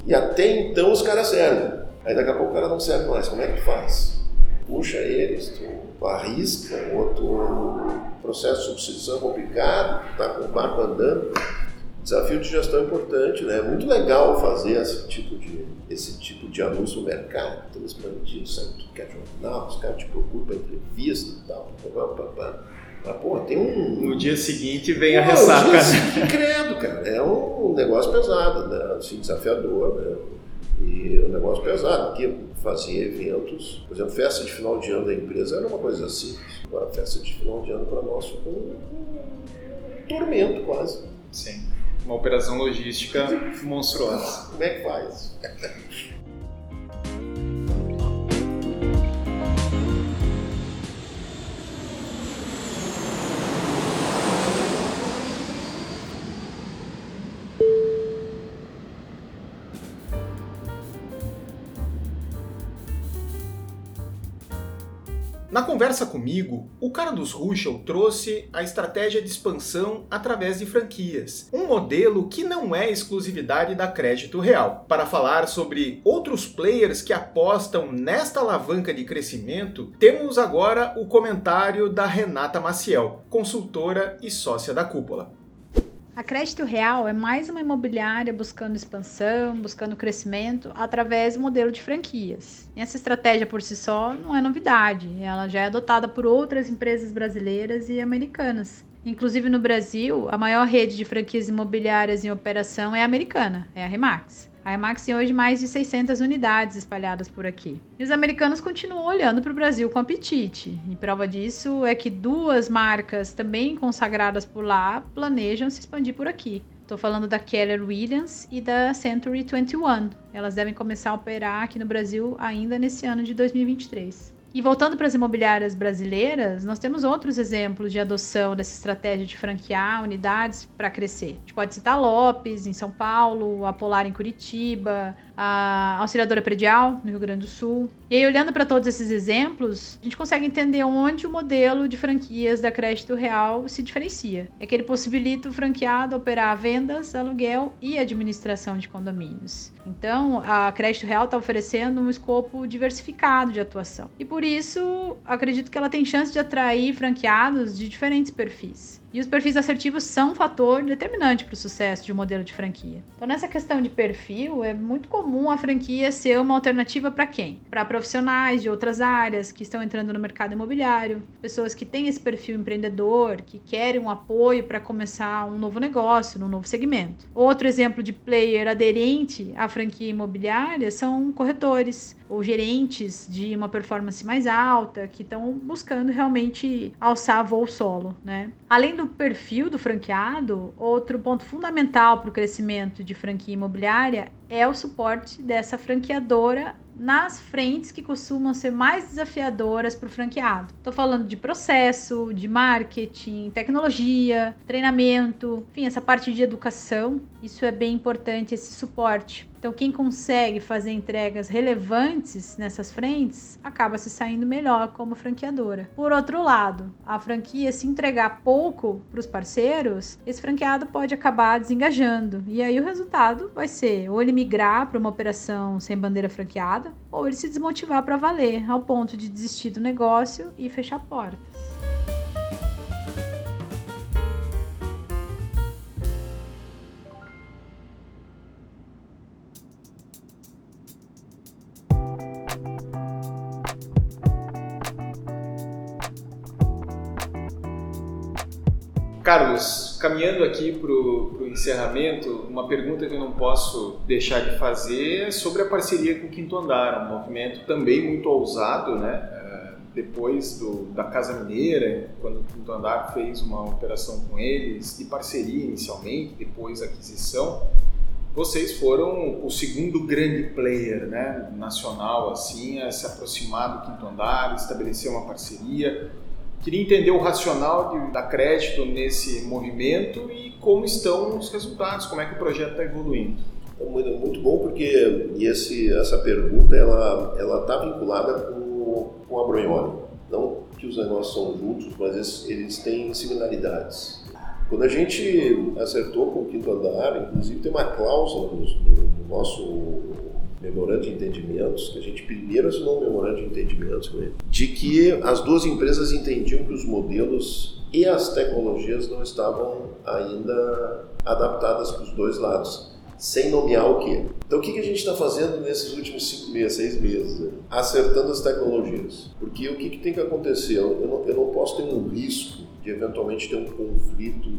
S3: E até então os caras servem. Aí daqui a pouco o cara não serve mais. Como é que tu faz? Puxa eles, tu arrisca, outro processo de substituição complicado, tá com o barco andando. Desafio de gestão importante, né? É muito legal fazer esse tipo de, esse tipo de anúncio no mercado, expandindo, sabe? Tu quer jornal, os caras te procuram para entrevista e tal. Pá, pá. Mas, pô, tem um.
S4: No dia seguinte vem a ressaca. Dia
S3: seguinte, credo, cara. É um negócio pesado, né? Assim, desafiador, né? E um negócio pesado. Aqui fazia eventos, por exemplo, festa de final de ano da empresa era uma coisa assim. Agora, festa de final de ano para nós um, um tormento quase.
S4: Sim. Uma operação logística monstruosa.
S3: Como é que faz?
S4: Na conversa comigo, o cara dos Ruschel trouxe a estratégia de expansão através de franquias, um modelo que não é exclusividade da Crédito Real. Para falar sobre outros players que apostam nesta alavanca de crescimento, temos agora o comentário da Renata Maciel, consultora e sócia da Cúpula.
S5: A Crédito Real é mais uma imobiliária buscando expansão, buscando crescimento através do modelo de franquias. E essa estratégia por si só não é novidade, ela já é adotada por outras empresas brasileiras e americanas. Inclusive no Brasil, a maior rede de franquias imobiliárias em operação é a americana, é a Remax. A Emax tem hoje mais de 600 unidades espalhadas por aqui. E os americanos continuam olhando para o Brasil com apetite. E prova disso é que duas marcas também consagradas por lá planejam se expandir por aqui. Estou falando da Keller Williams e da Century 21. Elas devem começar a operar aqui no Brasil ainda nesse ano de 2023. E voltando para as imobiliárias brasileiras, nós temos outros exemplos de adoção dessa estratégia de franquear unidades para crescer. A gente pode citar Lopes, em São Paulo, a Polar, em Curitiba, a Auxiliadora Predial, no Rio Grande do Sul. E aí, olhando para todos esses exemplos, a gente consegue entender onde o modelo de franquias da Crédito Real se diferencia. É que ele possibilita o franqueado operar vendas, aluguel e administração de condomínios. Então, a Crédito Real está oferecendo um escopo diversificado de atuação. E por isso, acredito que ela tem chance de atrair franqueados de diferentes perfis. E os perfis assertivos são um fator determinante para o sucesso de um modelo de franquia. Então, nessa questão de perfil, é muito comum a franquia ser uma alternativa para quem? Para profissionais de outras áreas que estão entrando no mercado imobiliário, pessoas que têm esse perfil empreendedor, que querem um apoio para começar um novo negócio, num novo segmento. Outro exemplo de player aderente à franquia imobiliária são corretores ou gerentes de uma performance mais alta que estão buscando realmente alçar voo solo, né? Além do perfil do franqueado, outro ponto fundamental para o crescimento de franquia imobiliária é o suporte dessa franqueadora nas frentes que costumam ser mais desafiadoras para o franqueado. Estou falando de processo, de marketing, tecnologia, treinamento, enfim, essa parte de educação. Isso é bem importante, esse suporte então, quem consegue fazer entregas relevantes nessas frentes acaba se saindo melhor como franqueadora. Por outro lado, a franquia se entregar pouco para os parceiros, esse franqueado pode acabar desengajando. E aí o resultado vai ser ou ele migrar para uma operação sem bandeira franqueada, ou ele se desmotivar para valer, ao ponto de desistir do negócio e fechar portas.
S4: Carlos, caminhando aqui para o encerramento, uma pergunta que eu não posso deixar de fazer é sobre a parceria com o Quinto Andar, um movimento também muito ousado, né? É, depois do, da Casa Mineira, quando o Quinto Andar fez uma operação com eles, de parceria inicialmente, depois aquisição, vocês foram o segundo grande player né, nacional assim, a se aproximar do Quinto Andar, estabelecer uma parceria. Queria entender o racional de, da crédito nesse movimento e como estão os resultados, como é que o projeto está evoluindo.
S3: Muito, bom porque esse, essa pergunta ela ela está vinculada com, com a Broioli. Não que os negócios são juntos, mas eles, eles têm similaridades. Quando a gente acertou com o quinto andar, inclusive tem uma cláusula no, no nosso memorando de entendimentos, que a gente primeiro assinou um memorando de entendimentos com ele, de que as duas empresas entendiam que os modelos e as tecnologias não estavam ainda adaptadas para os dois lados, sem nomear o quê. Então, o que a gente está fazendo nesses últimos cinco meses, seis meses? Né? Acertando as tecnologias. Porque o que, que tem que acontecer? Eu não, eu não posso ter um risco de eventualmente ter um conflito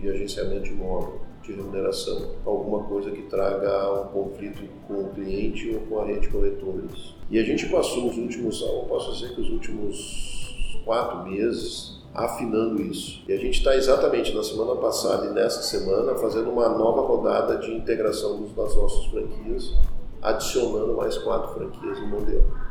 S3: de agenciamento de imóvel de remuneração, alguma coisa que traga um conflito com o cliente ou com a rede de corretores. E a gente passou os últimos, eu posso dizer que os últimos quatro meses afinando isso. E a gente está exatamente na semana passada e nessa semana fazendo uma nova rodada de integração das nossas franquias, adicionando mais quatro franquias no modelo.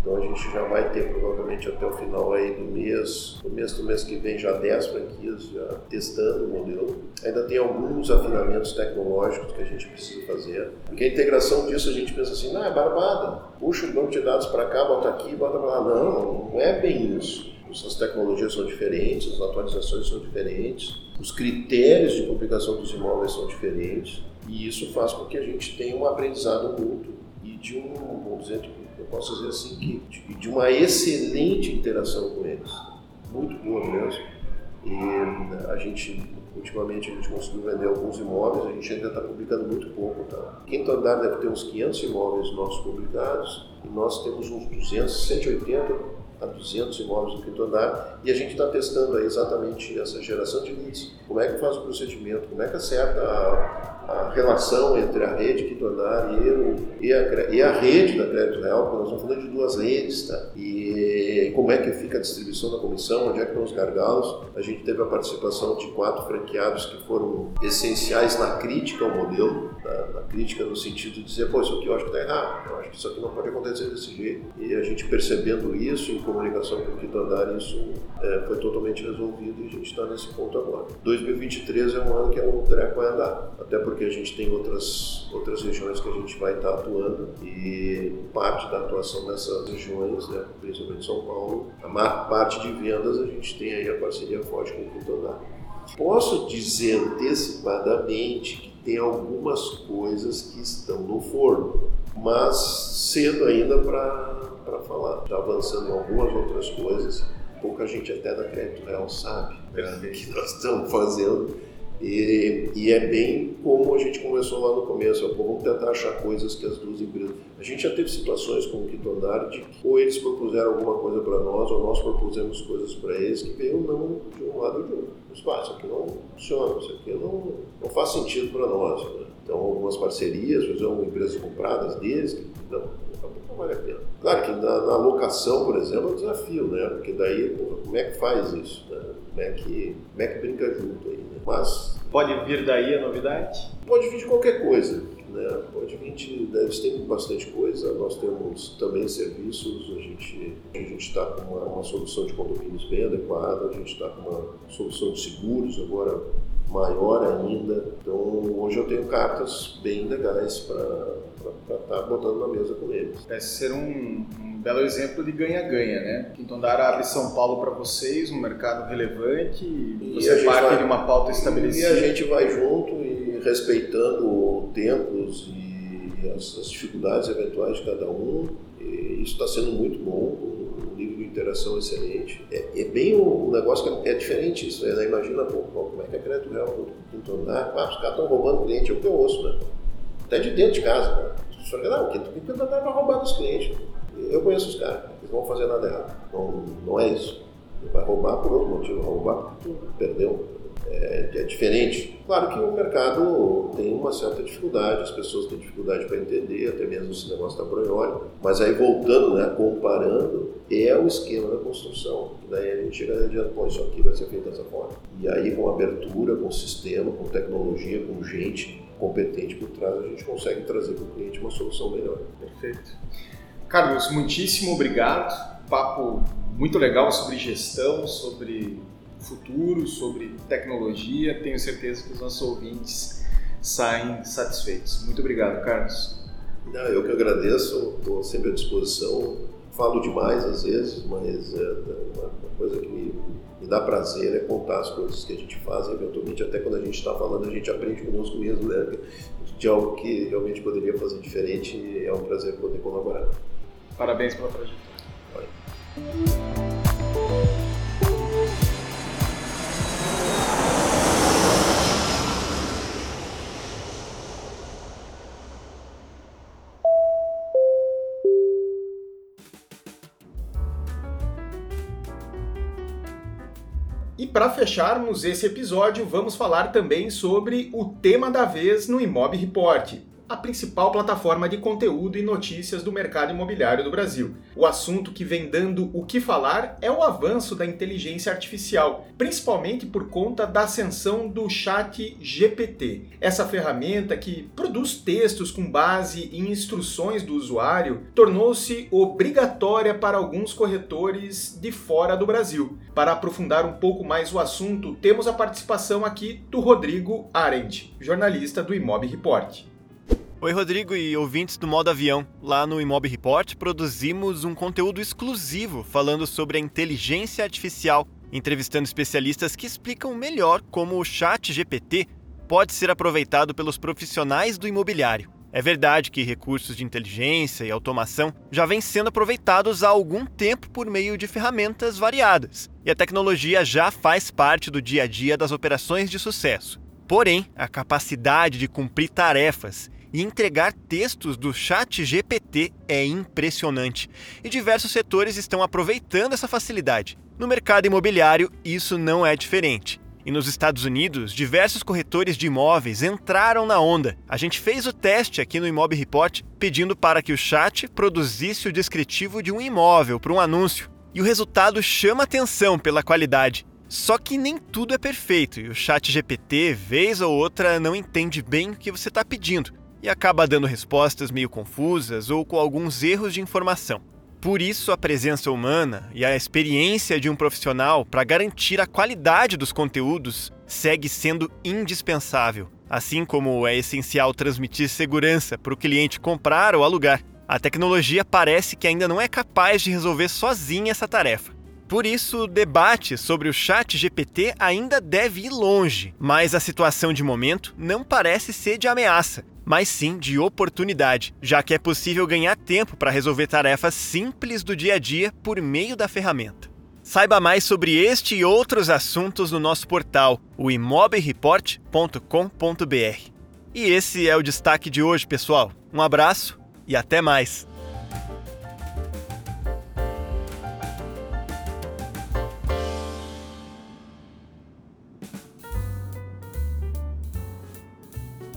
S3: Então a gente já vai ter provavelmente até o final aí do mês, no mês do mês que vem já 10 franquias já testando o modelo. Ainda tem alguns afinamentos tecnológicos que a gente precisa fazer. Porque a integração disso a gente pensa assim, não, é barbada. Puxa o banco de dados para cá, bota aqui, bota para lá. Não, não é bem isso. As tecnologias são diferentes, as atualizações são diferentes, os critérios de publicação dos imóveis são diferentes, e isso faz com que a gente tenha um aprendizado mútuo e de um, vamos dizer, eu posso dizer assim, que de, uma excelente interação com eles. Muito boa mesmo. E a gente, ultimamente, a gente conseguiu vender alguns imóveis, a gente ainda está publicando muito pouco. Tá? Quinto andar deve ter uns 500 imóveis nossos publicados e nós temos uns 200, 180 a 200 imóveis no quinto andar e a gente está testando exatamente essa geração de leads. Como é que faz o procedimento, como é que acerta a, a relação entre a rede quinto andar e, o, e, a, e a rede da Crédito Real, porque nós estamos falando de duas redes, tá? E como é que fica a distribuição da comissão, onde é que estão os gargalos. A gente teve a participação de quatro franqueados que foram essenciais na crítica ao modelo, tá? na crítica no sentido de dizer, pô, isso aqui eu acho que está errado, eu acho que isso aqui não pode acontecer desse jeito. E a gente percebendo isso em comunicação com o quinto andar, isso é, foi totalmente resolvido e a gente está nesse ponto agora. 2023 é um ano que é um treco vai andar, até porque a gente tem outras, outras regiões que a gente vai estar atuando e parte da atuação dessas regiões, né, principalmente São Paulo, a maior parte de vendas a gente tem aí a parceria forte com o Quinto Posso dizer antecipadamente que tem algumas coisas que estão no forno, mas cedo ainda para falar. Está avançando em algumas outras coisas, pouca gente até da Crédito Real sabe né, que nós estamos fazendo e, e, é bem como a gente começou lá no começo, é, vamos tentar achar coisas que as duas empresas. A gente já teve situações com o Quinto Andar de ou eles propuseram alguma coisa para nós, ou nós propusemos coisas para eles que veio não de um lado ou de outro. Mas, pá, isso aqui não funciona, isso aqui não, não faz sentido para nós. Né? Então, algumas parcerias, fazer empresas compradas deles, que não, não vale a pena. Claro que na, na locação, por exemplo, é um desafio, né? Porque daí, pô, como é que faz isso? Né? Como, é que, como é que brinca junto aí? Mas
S4: pode vir daí a novidade?
S3: Pode vir de qualquer coisa. Né? Pode vir de. Né, eles têm bastante coisa. Nós temos também serviços. A gente a gente está com uma, uma, solução de condomínios bem adequada. A gente está com uma solução de seguros agora maior ainda. Então hoje eu tenho cartas bem legais para estar tá botando na mesa com eles.
S4: Parece ser um, um belo exemplo de ganha-ganha, né? Quinto Andar abre São Paulo para vocês, um mercado relevante, e você parte vai, de uma pauta estabelecida.
S3: E a gente vai junto e respeitando tempos e as, as dificuldades eventuais de cada um. E isso está sendo muito bom, interação excelente. É, é bem um, negócio que é, diferente isso, né? Imagina pô, como é que é crédito real quinto andar. Ah, os caras estão roubando cliente, é o que eu ouço, né? Até de dentro de casa, cara. Que não, o quinto andar vai roubar dos clientes. Eu conheço os caras, eles não vão fazer nada errado. Não, não é isso. Vai roubar por outro motivo, roubar porque perdeu é, é, diferente. Claro que o mercado tem uma certa dificuldade, as pessoas têm dificuldade para entender, até mesmo esse negócio da Proioli, mas aí voltando, né, comparando, é o esquema da construção. Daí a gente chega adiante, pô, isso aqui vai ser feito dessa forma. E aí com abertura, com sistema, com tecnologia, com gente competente por trás, a gente consegue trazer para o cliente uma solução melhor.
S2: Perfeito. Carlos, muitíssimo obrigado. Papo muito legal sobre gestão, sobre futuro, sobre tecnologia. Tenho certeza que os nossos ouvintes saem satisfeitos. Muito obrigado, Carlos.
S3: Não, eu que agradeço, estou sempre à disposição. Falo demais às vezes, mas é uma coisa que me, me, dá prazer é contar as coisas que a gente faz. Eventualmente, até quando a gente está falando, a gente aprende conosco mesmo, né? De algo que realmente poderia fazer diferente. É um prazer poder colaborar.
S2: Parabéns pela trajetória. Para fecharmos esse episódio, vamos falar também sobre o tema da vez no Imob Report, a principal plataforma de conteúdo e notícias do mercado imobiliário do Brasil. O assunto que vem dando o que falar é o avanço da inteligência artificial, principalmente por conta da ascensão do Chat GPT. Essa ferramenta que produz textos com base em instruções do usuário tornou-se obrigatória para alguns corretores de fora do Brasil. Para aprofundar um pouco mais o assunto, temos a participação aqui do Rodrigo Arendt, jornalista do Imob Report.
S1: Oi, Rodrigo e ouvintes do Modo Avião. Lá no Imob Report produzimos um conteúdo exclusivo falando sobre a inteligência artificial, entrevistando especialistas que explicam melhor como o Chat GPT pode ser aproveitado pelos profissionais do imobiliário. É verdade que recursos de inteligência e automação já vêm sendo aproveitados há algum tempo por meio de ferramentas variadas, e a tecnologia já faz parte do dia a dia das operações de sucesso. Porém, a capacidade de cumprir tarefas e entregar textos do Chat GPT é impressionante. E diversos setores estão aproveitando essa facilidade. No mercado imobiliário, isso não é diferente. E nos Estados Unidos, diversos corretores de imóveis entraram na onda. A gente fez o teste aqui no Imob Report pedindo para que o chat produzisse o descritivo de um imóvel para um anúncio. E o resultado chama atenção pela qualidade. Só que nem tudo é perfeito e o chat GPT, vez ou outra, não entende bem o que você está pedindo e acaba dando respostas meio confusas ou com alguns erros de informação. Por isso, a presença humana e a experiência de um profissional para garantir a qualidade dos conteúdos segue sendo indispensável, assim como é essencial transmitir segurança para o cliente comprar ou alugar. A tecnologia parece que ainda não é capaz de resolver sozinha essa tarefa. Por isso, o debate sobre o chat GPT ainda deve ir longe, mas a situação de momento não parece ser de ameaça, mas sim de oportunidade, já que é possível ganhar tempo para resolver tarefas simples do dia a dia por meio da ferramenta. Saiba mais sobre este e outros assuntos no nosso portal, o imobreport.com.br. E esse é o destaque de hoje, pessoal. Um abraço e até mais!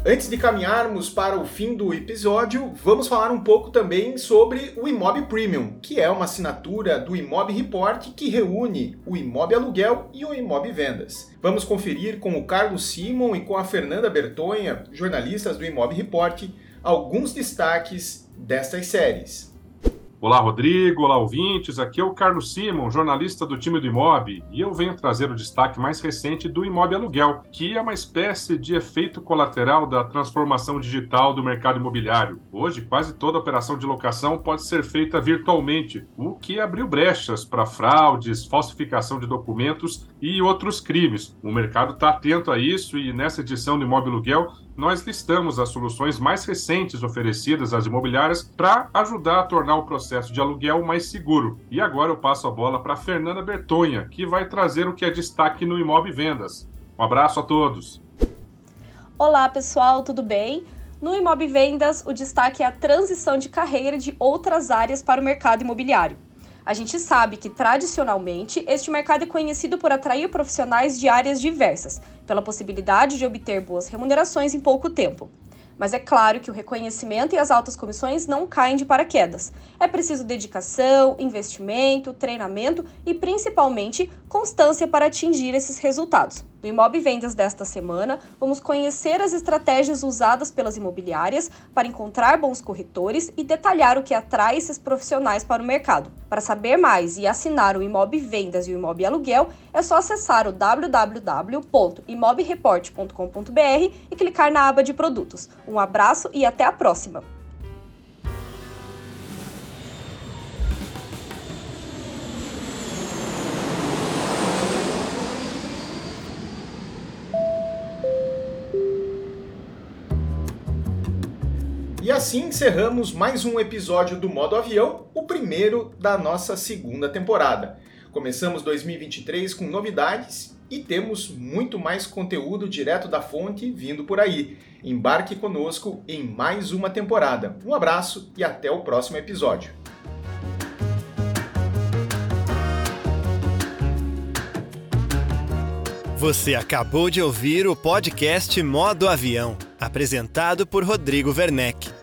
S2: Antes de caminharmos para o fim do episódio, vamos falar um pouco também sobre o Imob Premium, que é uma assinatura do Imob Report que reúne o Imob Aluguel e o Imob Vendas. Vamos conferir com o Carlos Simon e com a Fernanda Bertonha, jornalistas do Imob Report, alguns destaques destas séries.
S6: Olá, Rodrigo. Olá, ouvintes. Aqui é o Carlos Simon, jornalista do time do Imob, e eu venho trazer o destaque mais recente do Imob Aluguel, que é uma espécie de efeito colateral da transformação digital do mercado imobiliário. Hoje, quase toda operação de locação pode ser feita virtualmente, o que abriu brechas para fraudes, falsificação de documentos e outros crimes. O mercado está atento a isso e nessa edição do Imob Aluguel nós listamos as soluções mais recentes oferecidas às imobiliárias para ajudar a tornar o processo de aluguel mais seguro. E agora eu passo a bola para Fernanda Bertonha, que vai trazer o que é destaque no Imob Vendas. Um abraço a todos.
S7: Olá, pessoal, tudo bem? No Imob Vendas, o destaque é a transição de carreira de outras áreas para o mercado imobiliário. A gente sabe que, tradicionalmente, este mercado é conhecido por atrair profissionais de áreas diversas, pela possibilidade de obter boas remunerações em pouco tempo. Mas é claro que o reconhecimento e as altas comissões não caem de paraquedas. É preciso dedicação, investimento, treinamento e, principalmente, constância para atingir esses resultados. No Imob Vendas desta semana, vamos conhecer as estratégias usadas pelas imobiliárias para encontrar bons corretores e detalhar o que atrai esses profissionais para o mercado. Para saber mais e assinar o Imob Vendas e o Imob Aluguel, é só acessar o www.imobreport.com.br e clicar na aba de produtos. Um abraço e até a próxima!
S2: Assim encerramos mais um episódio do Modo Avião, o primeiro da nossa segunda temporada. Começamos 2023 com novidades e temos muito mais conteúdo direto da fonte vindo por aí. Embarque conosco em mais uma temporada. Um abraço e até o próximo episódio.
S1: Você acabou de ouvir o podcast Modo Avião, apresentado por Rodrigo Werneck.